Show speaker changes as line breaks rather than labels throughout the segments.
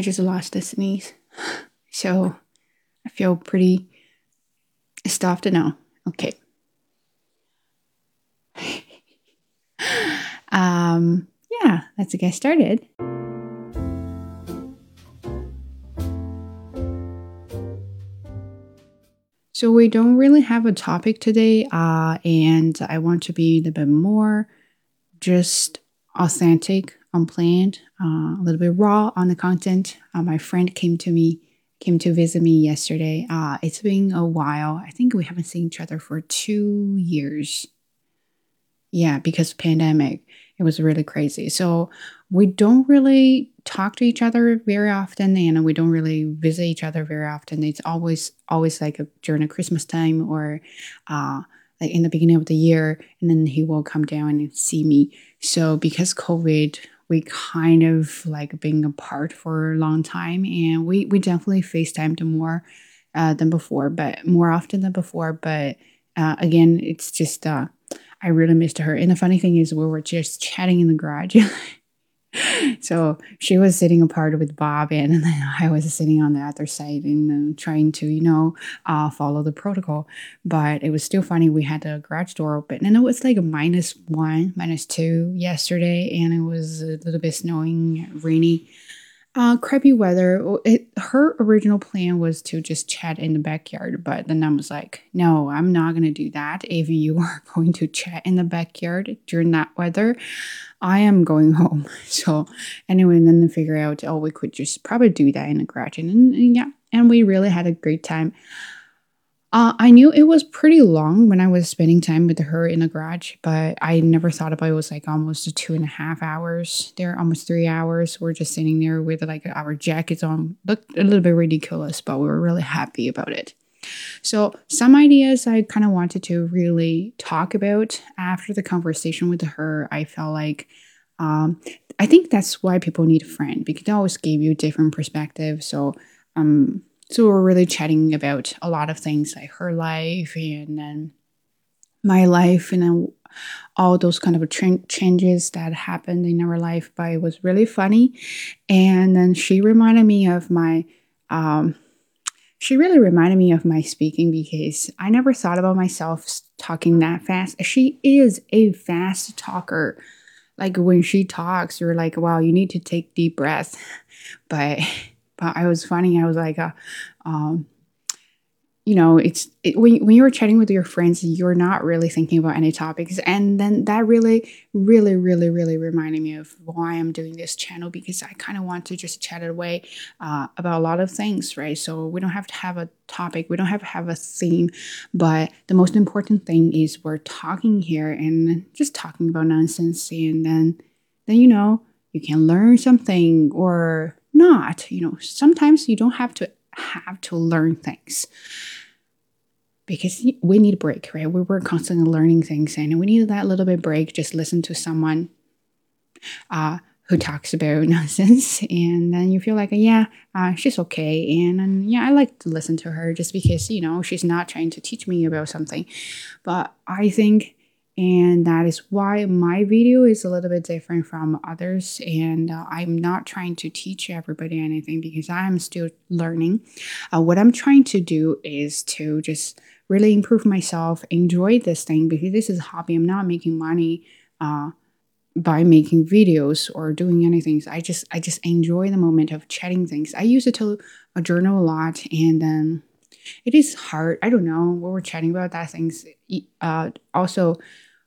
I just lost a sneeze. So I feel pretty stuffed now. Okay. um, yeah, let's get started. So we don't really have a topic today, uh, and I want to be a little bit more just authentic, unplanned, uh, a little bit raw on the content. Uh, my friend came to me, came to visit me yesterday. Uh, it's been a while. I think we haven't seen each other for two years. Yeah, because pandemic, it was really crazy. So we don't really talk to each other very often, and we don't really visit each other very often. It's always always like a, during a Christmas time or uh, like in the beginning of the year, and then he will come down and see me. So because COVID, we kind of like being apart for a long time, and we we definitely FaceTimed more uh, than before, but more often than before. But uh, again, it's just uh, I really missed her. And the funny thing is, we were just chatting in the garage. so she was sitting apart with Bob, and, I was sitting on the other side and uh, trying to, you know, uh, follow the protocol. But it was still funny. We had the garage door open, and it was like minus one, minus two yesterday, and it was a little bit snowing, rainy. Uh, crappy weather. It, her original plan was to just chat in the backyard, but then I was like, no, I'm not going to do that. If you are going to chat in the backyard during that weather, I am going home. So, anyway, then they figure out, oh, we could just probably do that in the garage. And, and yeah, and we really had a great time. Uh, I knew it was pretty long when I was spending time with her in the garage, but I never thought about it was like almost two and a half hours there, almost three hours. We're just sitting there with like our jackets on. Looked a little bit ridiculous, but we were really happy about it. So, some ideas I kind of wanted to really talk about after the conversation with her. I felt like um, I think that's why people need a friend because they always give you different perspectives. So, um, so we're really chatting about a lot of things like her life and then my life and then all those kind of tra- changes that happened in our life but it was really funny. And then she reminded me of my um, she really reminded me of my speaking because i never thought about myself talking that fast. She is a fast talker. Like when she talks you're like wow you need to take deep breaths but but I was funny. I was like, uh, um, you know, it's it, when when you're chatting with your friends, you're not really thinking about any topics, and then that really, really, really, really reminded me of why I'm doing this channel because I kind of want to just chat away uh, about a lot of things, right? So we don't have to have a topic, we don't have to have a theme, but the most important thing is we're talking here and just talking about nonsense, and then then you know you can learn something or not. You know, sometimes you don't have to have to learn things because we need a break, right? We were constantly learning things and we need that little bit break. Just listen to someone uh, who talks about nonsense, and then you feel like, yeah, uh, she's okay, and, and yeah, I like to listen to her just because you know she's not trying to teach me about something, but I think and that is why my video is a little bit different from others. And uh, i'm not trying to teach everybody anything because i'm still learning. Uh, what i'm trying to do is to just really improve myself enjoy this thing because this is a hobby. I'm not making money uh, by making videos or doing anything. I just i just enjoy the moment of chatting things. I use it to uh, journal a lot and then it is hard. I don't know what we're chatting about that things. Uh, also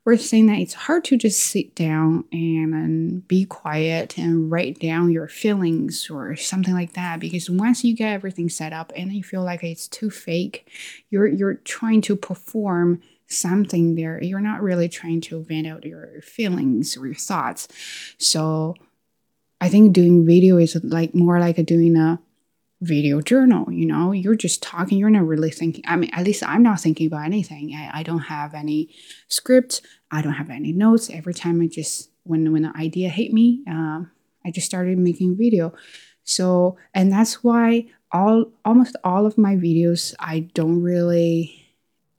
we're saying that it's hard to just sit down and, and be quiet and write down your feelings or something like that because once you get everything set up and you feel like it's too fake you're you're trying to perform something there. You're not really trying to vent out your feelings or your thoughts. So i think doing video is like more like a doing a video journal you know? You're just talking you're not really thinking i mean at least i'm not thinking about anything. I, I don't have any script. I don't have any notes. Every time i just when when an idea hit me um, i just started making video. So and that's why all almost all of my videos i don't really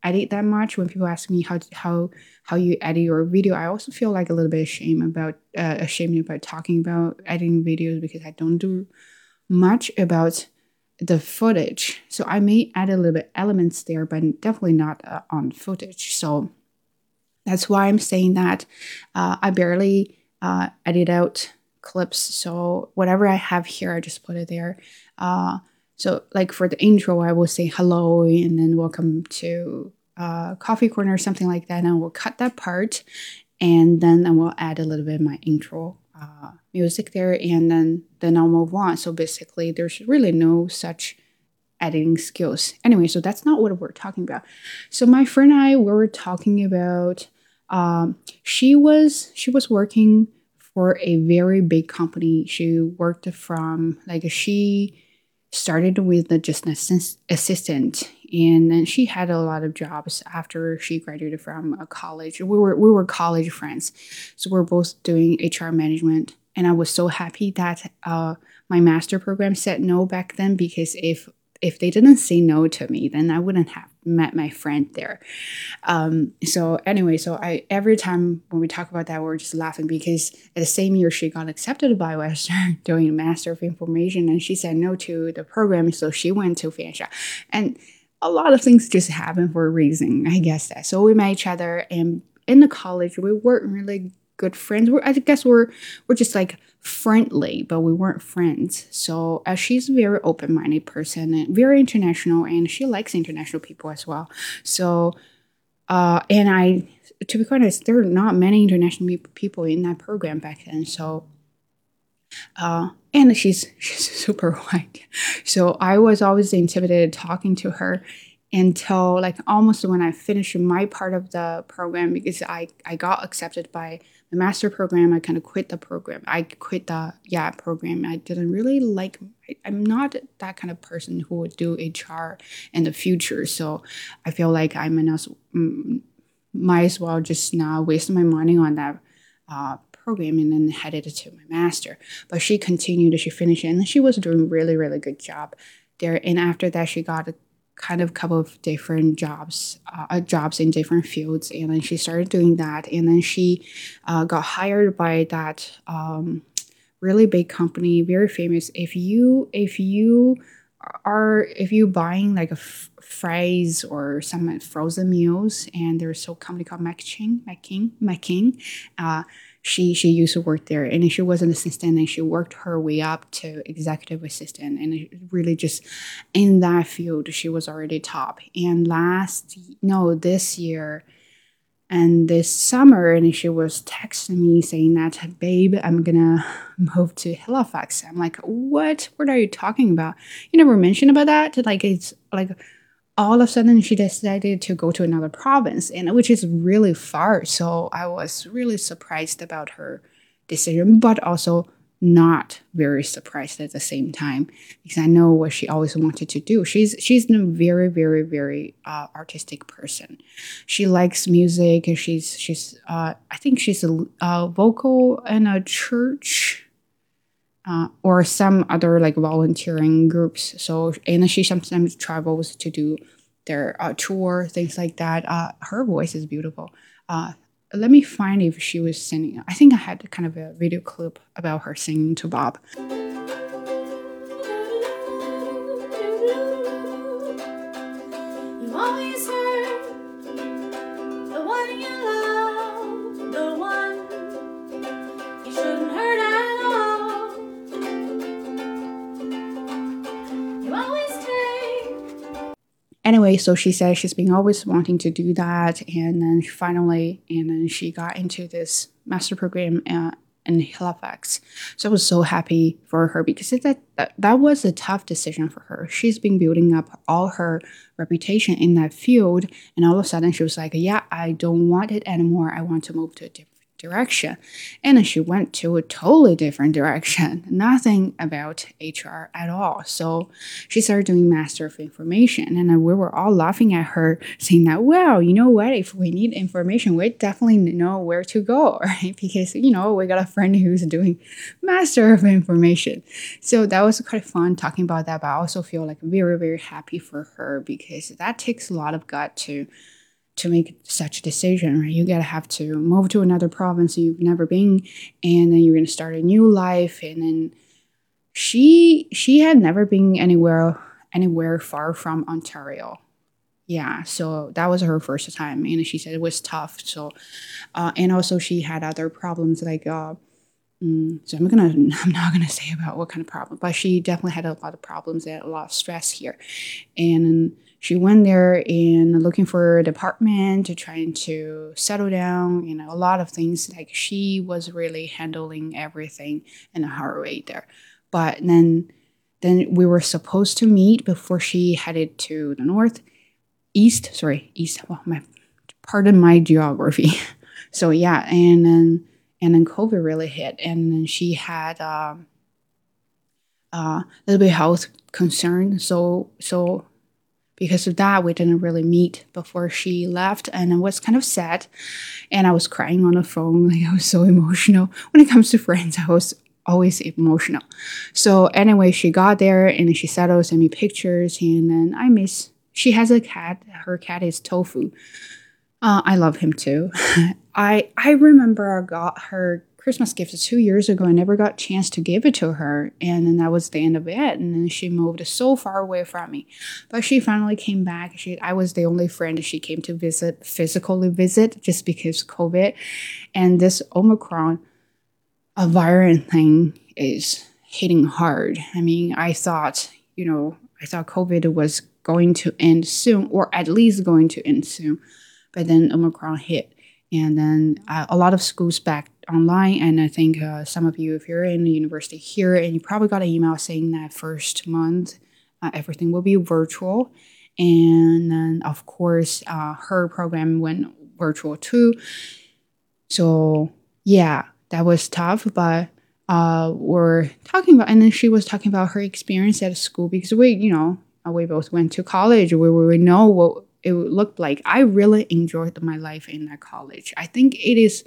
edit that much. When people ask me how how how you edit your video i also feel like a little bit ashamed about uh, ashamed about talking about editing videos because i don't do much about the footage. So I may add a little bit elements there, but definitely not uh, on footage. So that's why I'm saying that uh, I barely uh, edit out clips. So whatever I have here, I just put it there. Uh, so like for the intro, I will say hello and then welcome to uh, coffee corner or something like that. And we'll cut that part, and then I will add a little bit of my intro uh, music there, and then then I'll move on. So basically, there's really no such editing skills. Anyway, so that's not what we're talking about. So my friend and I we were talking about. Um, she was she was working for a very big company. She worked from like she started with the just an assistant and then she had a lot of jobs after she graduated from college we were we were college friends so we are both doing hr management and i was so happy that uh, my master program said no back then because if if they didn't say no to me, then I wouldn't have met my friend there. Um, so anyway, so I every time when we talk about that, we're just laughing because at the same year she got accepted by Western doing a Master of Information, and she said no to the program, so she went to Fanshawe, and a lot of things just happen for a reason, I guess that. So we met each other, and in the college we weren't really good friends. We're, I guess we're we're just like friendly, but we weren't friends. So uh, she's a very open-minded person and very international, and she likes international people as well. So, uh, and I, to be honest, there are not many international people in that program back then. So, uh, and she's she's super white, so I was always intimidated talking to her until like almost when I finished my part of the program because I I got accepted by the master program, I kind of quit the program. I quit the yeah program. I didn't really like. I, I'm not that kind of person who would do HR in the future. So I feel like I'm enough. Mm, might as well just not waste my money on that uh, program and then headed to my master. But she continued. She finished and she was doing really really good job there. And after that, she got a kind of couple of different jobs, uh, jobs in different fields, and then she started doing that, and then she uh, got hired by that um, really big company, very famous. If you if you are if you're buying like a f- fries or some frozen meals, and there's a company called McChing, McKing, McKing, uh, she she used to work there. And she was an assistant and she worked her way up to executive assistant. And really just in that field she was already top. And last no this year and this summer and she was texting me saying that babe i'm gonna move to halifax. I'm like what? What are you talking about? You never mentioned about that? Like it's like all of a sudden she decided to go to another province and which is really far. So i was really surprised about her decision but also not very surprised at the same time because i know what she always wanted to do she's she's a very very very uh, artistic person she likes music and she's she's uh, i think she's a, a vocal in a church uh, or some other like volunteering groups. So and she sometimes travels to do their uh, tour, things like that. Uh, her voice is beautiful. Let me find if she was singing. I think I had kind of a video clip about her singing to Bob. Anyway, so she said she's been always wanting to do that, and then finally, and then she got into this master program uh, in Halifax. So I was so happy for her because that, that that was a tough decision for her. She's been building up all her reputation in that field, and all of a sudden she was like, "Yeah, I don't want it anymore. I want to move to a different." Direction. And she went to a totally different direction, nothing about HR at all. So she started doing Master of Information. And we were all laughing at her, saying that, well, you know what? If we need information, we definitely know where to go, right? Because, you know, we got a friend who's doing Master of Information. So that was quite fun talking about that. But I also feel like very, very happy for her because that takes a lot of gut to to make such a decision, right? You gotta have to move to another province you've never been, and then you're gonna start a new life, and then she she had never been anywhere anywhere far from Ontario. Yeah, so that was her first time, and she said it was tough. So, uh, and also she had other problems like uh, Mm, so I'm gonna I'm not gonna say about what kind of problem, but she definitely had a lot of problems and a lot of stress here, and she went there and looking for an apartment to trying to settle down. You know, a lot of things like she was really handling everything in a way there, but then then we were supposed to meet before she headed to the north, east. Sorry, east. Well, my pardon my geography. so yeah, and then and then COVID really hit, and then she had um, uh, a little bit health concern. So so because of that, we didn't really meet before she left, and it was kind of sad. And I was crying on the phone, like I was so emotional. When it comes to friends, I was always emotional. So anyway, she got there and she settled, sent me pictures, and then I miss. She has a cat. Her cat is Tofu. Uh, I love him too. I I remember I got her Christmas gift two years ago. I never got a chance to give it to her, and then that was the end of it. And then she moved so far away from me, but she finally came back. She I was the only friend she came to visit, physically visit, just because COVID, and this Omicron, a variant thing is hitting hard. I mean, I thought you know I thought COVID was going to end soon, or at least going to end soon but then Omicron hit, and then uh, a lot of schools back online. And I think uh, some of you, if you're in the university here, and you probably got an email saying that first month uh, everything will be virtual, and then of course uh, her program went virtual too. So yeah, that was tough, but uh, we're talking about, and then she was talking about her experience at school because we, you know, we both went to college where we know what it looked like. I really enjoyed my life in that college. I think it is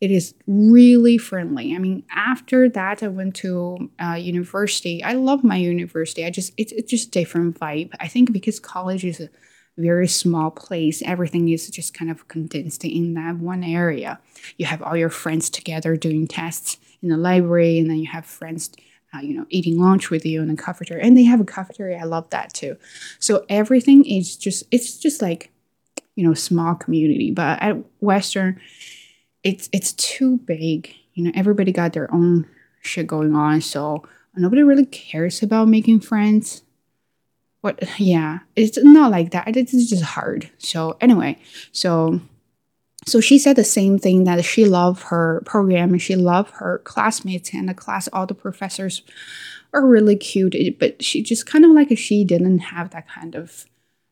it is really friendly. I mean, after that, I went to uh, university. I love my university. I just it's, it's just different vibe. I think because college is a very small place, everything is just kind of condensed in that one area. You have all your friends together doing tests in the library, and then you have friends uh, you know, eating lunch with you in a cafeteria. And they have a cafeteria. I love that too. So everything is just, it's just like, you know, small community. But at Western, it's it's too big. You know, everybody got their own shit going on. So nobody really cares about making friends. But Yeah, it's not like that. It's just hard. So anyway, so so she said the same thing that she loved her program and she loved her classmates and the class all the professors are really cute but she just kind of like she didn't have that kind of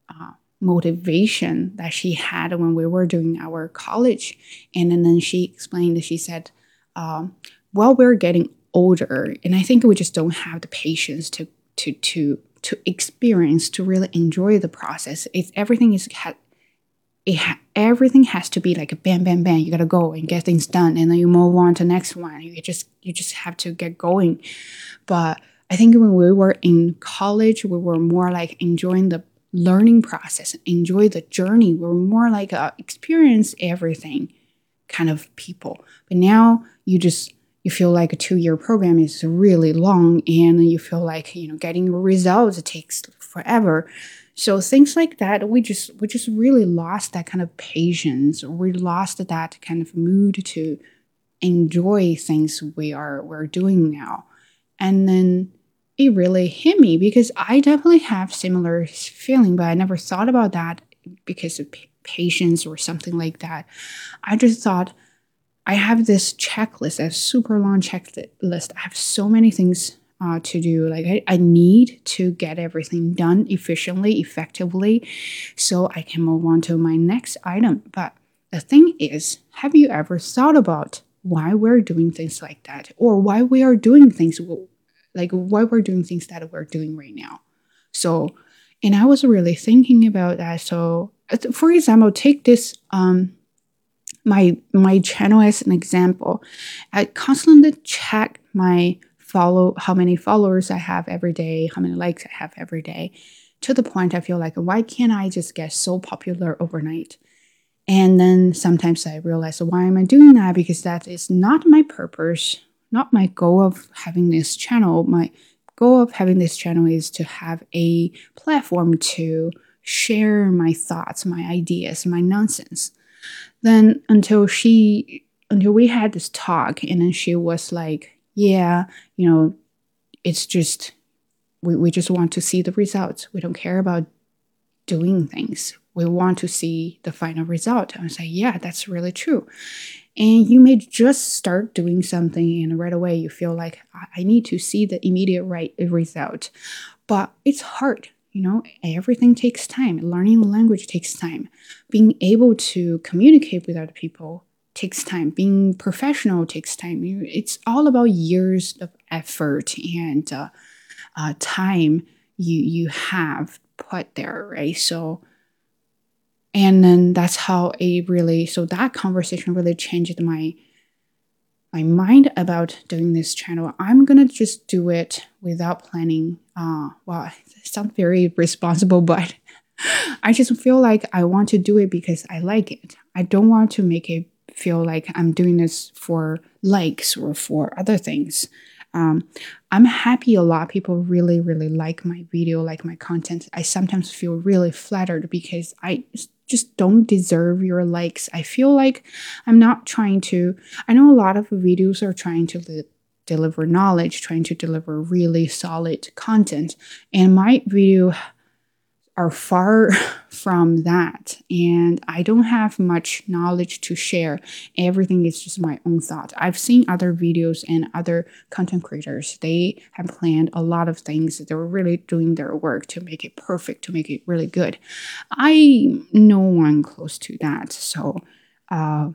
uh, motivation that she had when we were doing our college. And, then she explained she said um, well we're getting older and i think we just don't have the patience to to to to experience to really enjoy the process. It's everything is it ha- everything has to be like a bam bam bam you gotta go and get things done and then you move on to next one. You just you just have to get going. But i think when we were in college we were more like enjoying the learning process enjoy the journey We're more like a experience everything kind of people but now you just you feel like a two-year program is really long and you feel like you know getting results takes forever so things like that, we just we just really lost that kind of patience. We lost that kind of mood to enjoy things we are we're doing now. And then it really hit me because I definitely have similar feeling, but I never thought about that because of patience or something like that. I just thought I have this checklist, a super long checklist. I have so many things uh, to do. Like I, I need to get everything done efficiently, effectively, so I can move on to my next item. But the thing is, have you ever thought about why we're doing things like that, or why we are doing things like why we're doing things that we're doing right now? So, and I was really thinking about that. So, for example, take this um, my my channel as an example. I constantly check my follow how many followers I have every day, how many likes I have every day, to the point I feel like, why can't I just get so popular overnight? And then sometimes I realize, why am I doing that? Because that is not my purpose, not my goal of having this channel. My goal of having this channel is to have a platform to share my thoughts, my ideas, my nonsense. Then until she until we had this talk and then she was like, Yeah, you know, it's just we, we just want to see the results. We don't care about doing things. We want to see the final result. I say, yeah, that's really true. And you may just start doing something and right away you feel like I need to see the immediate right result. But it's hard. You know, everything takes time. Learning language takes time. Being able to communicate with other people takes time. Being professional takes time. It's all about years of effort and uh, uh, time you you have put there, right? So, and then that's how it really. So that conversation really changed my my mind about doing this channel. I'm gonna just do it without planning. Uh, well, it sounds very responsible, but I just feel like I want to do it because I like it. I don't want to make it feel like I'm doing this for likes or for other things. Um, I'm happy a lot of people really, really like my video, like my content. I sometimes feel really flattered because I just don't deserve your likes. I feel like I'm not trying to, I know a lot of videos are trying to li- deliver knowledge, trying to deliver really solid content. And my video are far from that. And I don't have much knowledge to share. Everything is just my own thought. I've seen other videos and other content creators. They have planned a lot of things. They're really doing their work to make it perfect, to make it really good. I no one close to that. So, uh,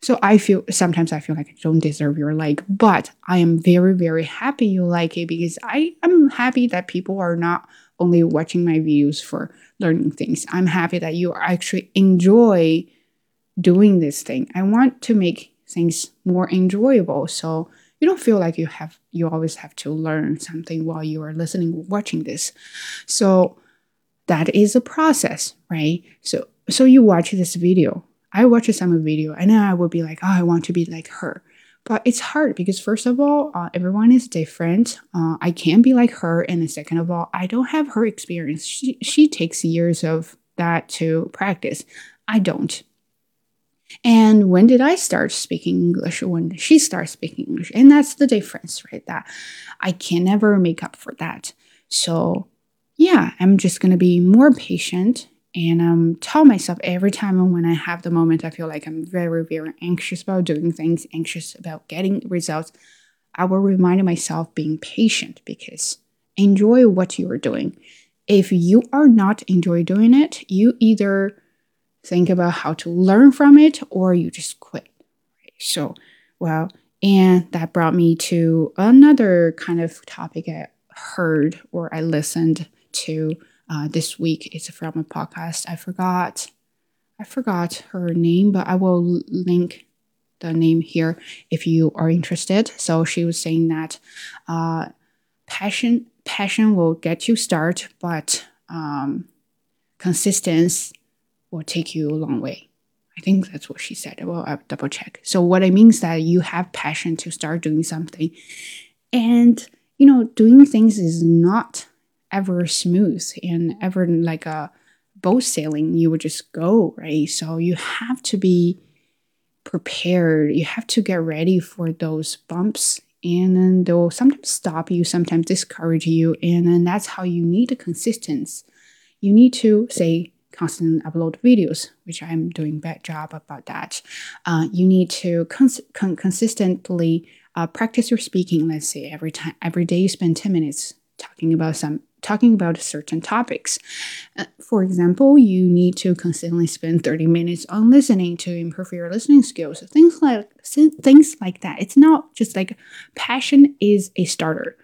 so I feel sometimes I feel like I don't deserve your like, but I am very, very happy you like it because I am happy that people are not only watching my videos for learning things. I'm happy that you actually enjoy doing this thing. I want to make things more enjoyable so you don't feel like you have you always have to learn something while you are listening watching this. So that is a process, right? So so you watch this video. I watch summer video and then I would be like, oh, I want to be like her. But it's hard because, first of all, uh, everyone is different. Uh, I can't be like her. And second of all, I don't have her experience. She, she takes years of that to practice. I don't. And when did I start speaking English? When did she start speaking English? And that's the difference, right? That I can never make up for that. So, yeah, I'm just going to be more patient and um, tell myself every time when I have the moment, I feel like I'm very, very anxious about doing things, anxious about getting results. I will remind myself being patient because enjoy what you are doing. If you are not enjoy doing it, you either think about how to learn from it or you just quit. So, well, and that brought me to another kind of topic I heard or I listened to uh, this week. It's from a podcast. I forgot, I forgot her name, but I will link the name here if you are interested. So she was saying that uh, passion passion will get you start, but um, consistency will take you a long way. I think that's what she said. Well, I'll double check. So what it means that you have passion to start doing something, and you know, doing things is not ever smooth and ever like a boat sailing, you would just go, right? So you have to be prepared. You have to get ready for those bumps. And then they'll sometimes stop you, sometimes discourage you. And then that's how you need a consistency. You need to say constantly upload videos, which I'm doing bad job about that. Uh, you need to cons- con- consistently uh, practice your speaking. Let's say every time, every day you spend 10 minutes talking about some talking about certain topics. Uh, for example, you need to constantly spend 30 minutes on listening to improve your listening skills. Things like things like that. It's not just like passion is a starter.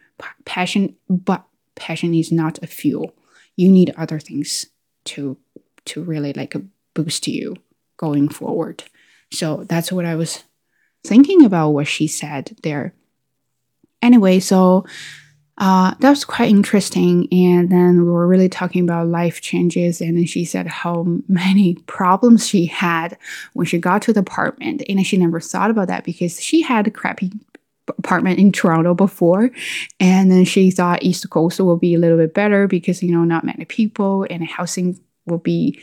Passion, but passion is not a fuel. You need other things to to really like boost you going forward. So that's what I was thinking about what she said there. Anyway, so uh, that was quite interesting. And then we were really talking about life changes. And then she said how many problems she had when she got to the apartment. And she never thought about that because she had a crappy apartment in Toronto before, and then she thought East Coast will be a little bit better because you know not many people and housing will be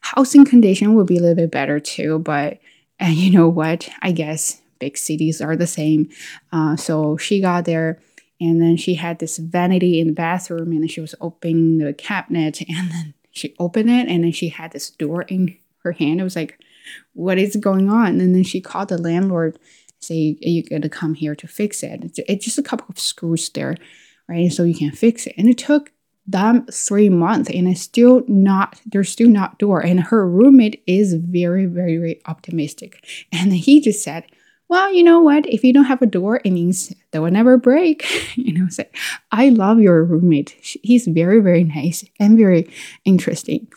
housing condition will be a little bit better too. But and you know what? I guess big cities are the same. Uh, so she got there and then she had this vanity in the bathroom and she was opening the cabinet and then she opened it and then she had this door in her hand. It was like, what is going on? And then she called the landlord, say, you got to come here to fix it. It's, it's just a couple of screws there, right? So you can fix it. And it took them three months and it's still not there's still not door and her roommate is very very very optimistic and he just said well you know what? If you don't have a door it means they will never break. You know say i love your roommate. He's very very nice and very interesting.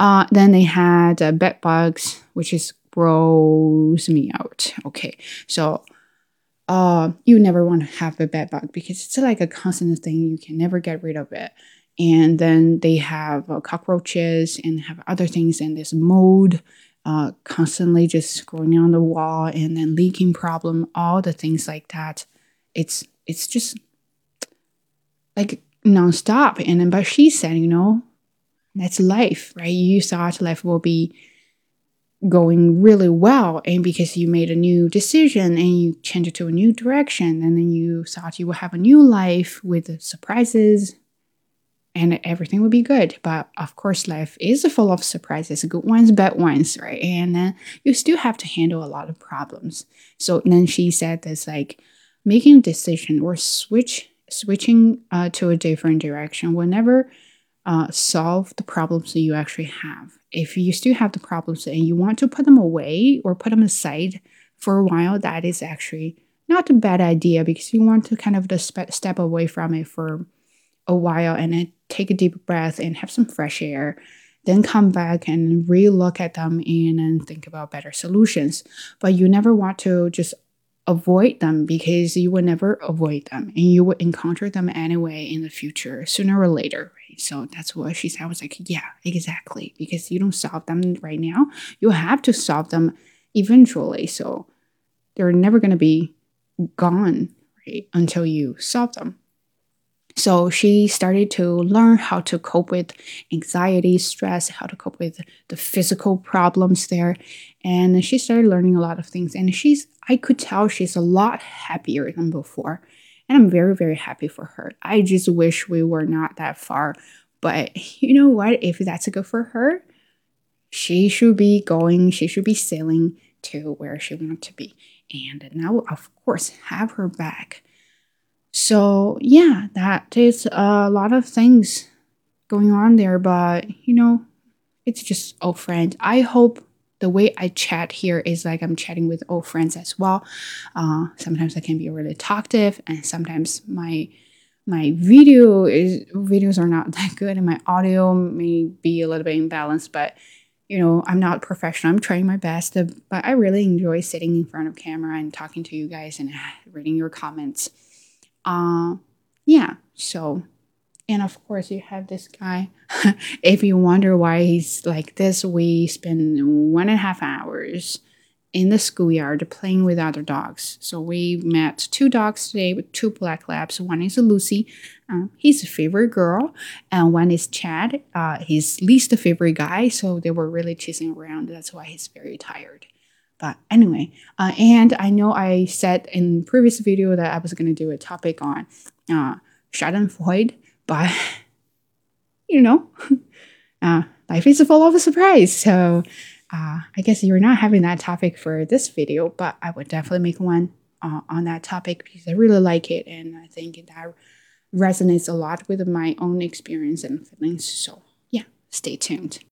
Uh, then they had uh, bed bugs which is gross me out. Okay so uh, you never want to have a bed bug because it's like a constant thing. You can never get rid of it. And then they have uh, cockroaches and have other things, and this mold uh, constantly just growing on the wall, and then leaking problem, all the things like that. It's it's just like nonstop. And then, but she said, you know, that's life, right? You thought life will be going really well and because you made a new decision and you changed it to a new direction and then you thought you would have a new life with surprises and everything would be good. But of course life is full of surprises good ones bad ones right? And then you still have to handle a lot of problems. So then she said this like making a decision or switch switching uh, to a different direction whenever uh, solve the problems that you actually have. If you still have the problems and you want to put them away or put them aside for a while, that is actually not a bad idea because you want to kind of just step away from it for a while and then take a deep breath and have some fresh air. Then come back and re-look at them and then think about better solutions. But you never want to just avoid them because you will never avoid them and you will encounter them anyway in the future, sooner or later. Right? So that's what she said. I was like, yeah, exactly. Because you don't solve them right now, you have to solve them eventually. So they're never going to be gone right until you solve them. So she started to learn how to cope with anxiety, stress, how to cope with the physical problems there. And she started learning a lot of things. And she's, I could tell she's a lot happier than before. And I'm very, very happy for her. I just wish we were not that far. But you know what? If that's good for her, she should be going, she should be sailing to where she wants to be. And now, of course, have her back so, yeah, that is a lot of things going on there, but you know, it's just old friends. I hope the way I chat here is like I'm chatting with old friends as well. Uh, sometimes I can be really talkative, and sometimes my my video is videos are not that good, and my audio may be a little bit imbalanced. But you know, I'm not professional. I'm trying my best, to, but I really enjoy sitting in front of camera and talking to you guys and reading your comments. Uh, yeah, so, and of course, you have this guy. if you wonder why he's like this, we spend one and a half hours in the schoolyard playing with other dogs. So we met two dogs today with two black labs. One is Lucy, uh, he's a favorite girl, and one is Chad, uh, his least a favorite guy. So they were really chasing around. That's why he's very tired. But anyway, uh, and I know I said in previous video that I was going to do a topic on uh, Schadenfreude, but you know, uh, life is full of a surprise. So uh, I guess you're not having that topic for this video, but I would definitely make one uh, on that topic because I really like it and I think that resonates a lot with my own experience and feelings. So yeah, stay tuned.